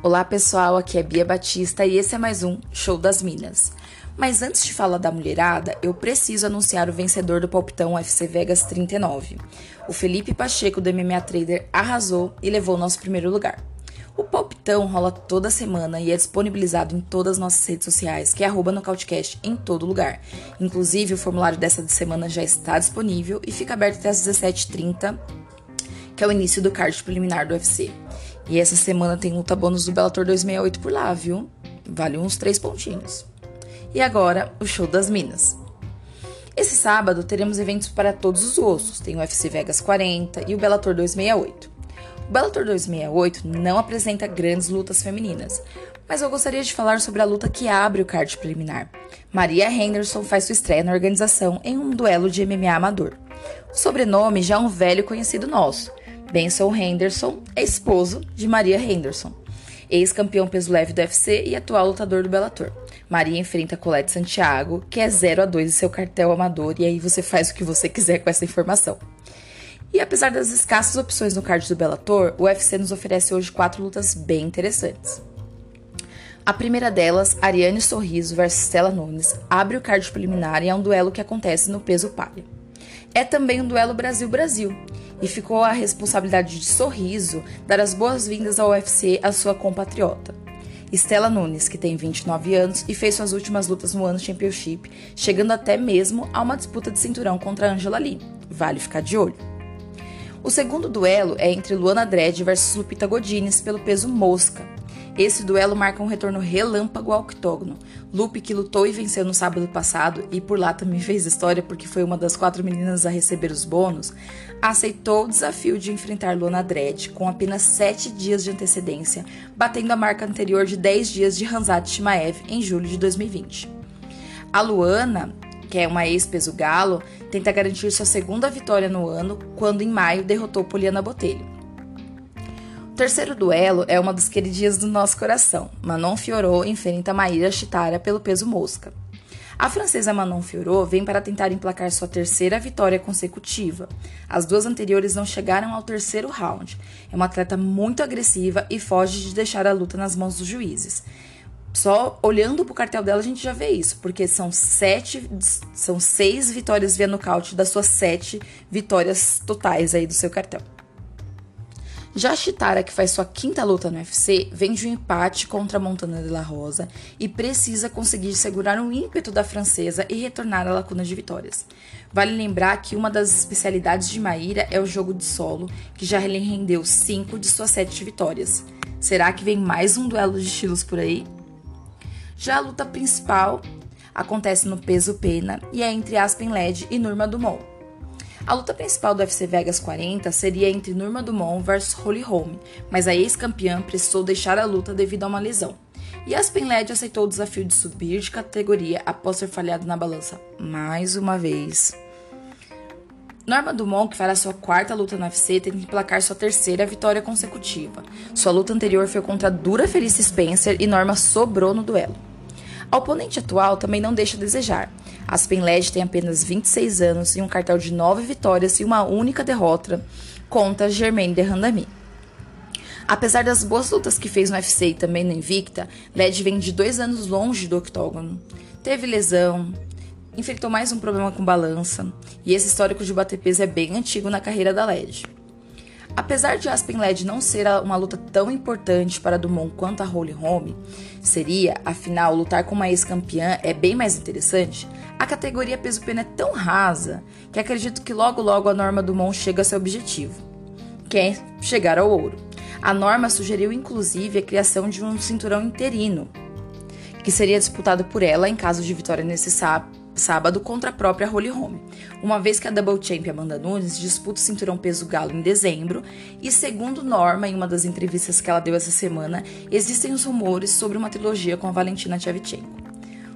Olá pessoal, aqui é Bia Batista e esse é mais um Show das Minas. Mas antes de falar da mulherada, eu preciso anunciar o vencedor do palpitão UFC Vegas 39. O Felipe Pacheco do MMA Trader arrasou e levou o nosso primeiro lugar. O palpitão rola toda semana e é disponibilizado em todas as nossas redes sociais, que é arroba nocautecast em todo lugar. Inclusive, o formulário dessa semana já está disponível e fica aberto até às 17h30, que é o início do card preliminar do UFC. E essa semana tem luta bônus do Bellator 268 por lá, viu? Vale uns três pontinhos. E agora, o show das minas. Esse sábado teremos eventos para todos os gostos. Tem o UFC Vegas 40 e o Bellator 268. O Bellator 268 não apresenta grandes lutas femininas, mas eu gostaria de falar sobre a luta que abre o card preliminar. Maria Henderson faz sua estreia na organização em um duelo de MMA amador. O sobrenome já é um velho conhecido nosso, Benson Henderson é esposo de Maria Henderson, ex-campeão peso leve do UFC e atual lutador do Bellator. Maria enfrenta Colette Santiago, que é 0 a 2 em seu cartel amador, e aí você faz o que você quiser com essa informação. E apesar das escassas opções no card do Bellator, o UFC nos oferece hoje quatro lutas bem interessantes. A primeira delas, Ariane Sorriso versus Stella Nunes, abre o card preliminar e é um duelo que acontece no peso palha. É também um duelo Brasil-Brasil, e ficou a responsabilidade de Sorriso dar as boas-vindas ao UFC à sua compatriota. Estela Nunes, que tem 29 anos e fez suas últimas lutas no One Championship, chegando até mesmo a uma disputa de cinturão contra Angela Lee. Vale ficar de olho. O segundo duelo é entre Luana Dredd versus Lupita Godinez pelo peso mosca, esse duelo marca um retorno relâmpago ao octógono. Lupe, que lutou e venceu no sábado passado, e por lá também fez história porque foi uma das quatro meninas a receber os bônus, aceitou o desafio de enfrentar Luana Dredd com apenas sete dias de antecedência, batendo a marca anterior de 10 dias de Hanzat Shimaev em julho de 2020. A Luana, que é uma ex-peso galo, tenta garantir sua segunda vitória no ano, quando em maio derrotou Poliana Botelho terceiro duelo é uma das queridinhas do nosso coração. Manon Fiorot enfrenta Maíra Chitara pelo peso mosca. A francesa Manon Fiorot vem para tentar emplacar sua terceira vitória consecutiva. As duas anteriores não chegaram ao terceiro round. É uma atleta muito agressiva e foge de deixar a luta nas mãos dos juízes. Só olhando para o cartel dela a gente já vê isso, porque são sete, são seis vitórias via nocaute das suas sete vitórias totais aí do seu cartel. Já Chitara, que faz sua quinta luta no UFC, vem de um empate contra a Montana de la Rosa e precisa conseguir segurar o ímpeto da francesa e retornar à lacuna de vitórias. Vale lembrar que uma das especialidades de Maíra é o jogo de solo, que já lhe rendeu cinco de suas sete vitórias. Será que vem mais um duelo de estilos por aí? Já a luta principal acontece no peso pena e é entre Aspen Led e Nurma Dumont. A luta principal do UFC Vegas 40 seria entre Nurma Dumont versus Holly Holm, mas a ex-campeã precisou deixar a luta devido a uma lesão. E Aspen Led aceitou o desafio de subir de categoria após ser falhado na balança mais uma vez. Norma Dumont, que fará sua quarta luta no UFC, que emplacar sua terceira vitória consecutiva. Sua luta anterior foi contra a dura Felice Spencer e Norma sobrou no duelo. A oponente atual também não deixa a desejar. Aspen Led tem apenas 26 anos e um cartel de 9 vitórias e uma única derrota contra Germaine de Randami. Apesar das boas lutas que fez no UFC e também no Invicta, Led vem de dois anos longe do octógono. Teve lesão, enfrentou mais um problema com balança, e esse histórico de bater peso é bem antigo na carreira da Led. Apesar de Aspen Led não ser uma luta tão importante para Dumont quanto a Holy Home seria, afinal, lutar com uma ex-campeã é bem mais interessante, a categoria peso-pena é tão rasa que acredito que logo logo a norma Dumont chega a seu objetivo, que é chegar ao ouro. A norma sugeriu inclusive a criação de um cinturão interino, que seria disputado por ela em caso de vitória nesse sábado contra a própria Holly Holm, uma vez que a Double Champ Amanda Nunes disputa o cinturão peso galo em dezembro, e segundo Norma, em uma das entrevistas que ela deu essa semana, existem os rumores sobre uma trilogia com a Valentina Shevchenko.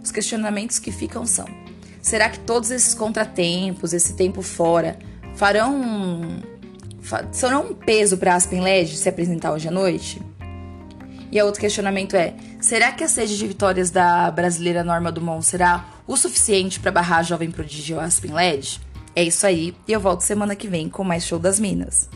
Os questionamentos que ficam são: será que todos esses contratempos, esse tempo fora, farão serão um peso para Aspen Ledge se apresentar hoje à noite? E outro questionamento é: será que a sede de vitórias da brasileira Norma Dumont será o suficiente para barrar a jovem prodígio Aspen Led? É isso aí, e eu volto semana que vem com mais show das Minas.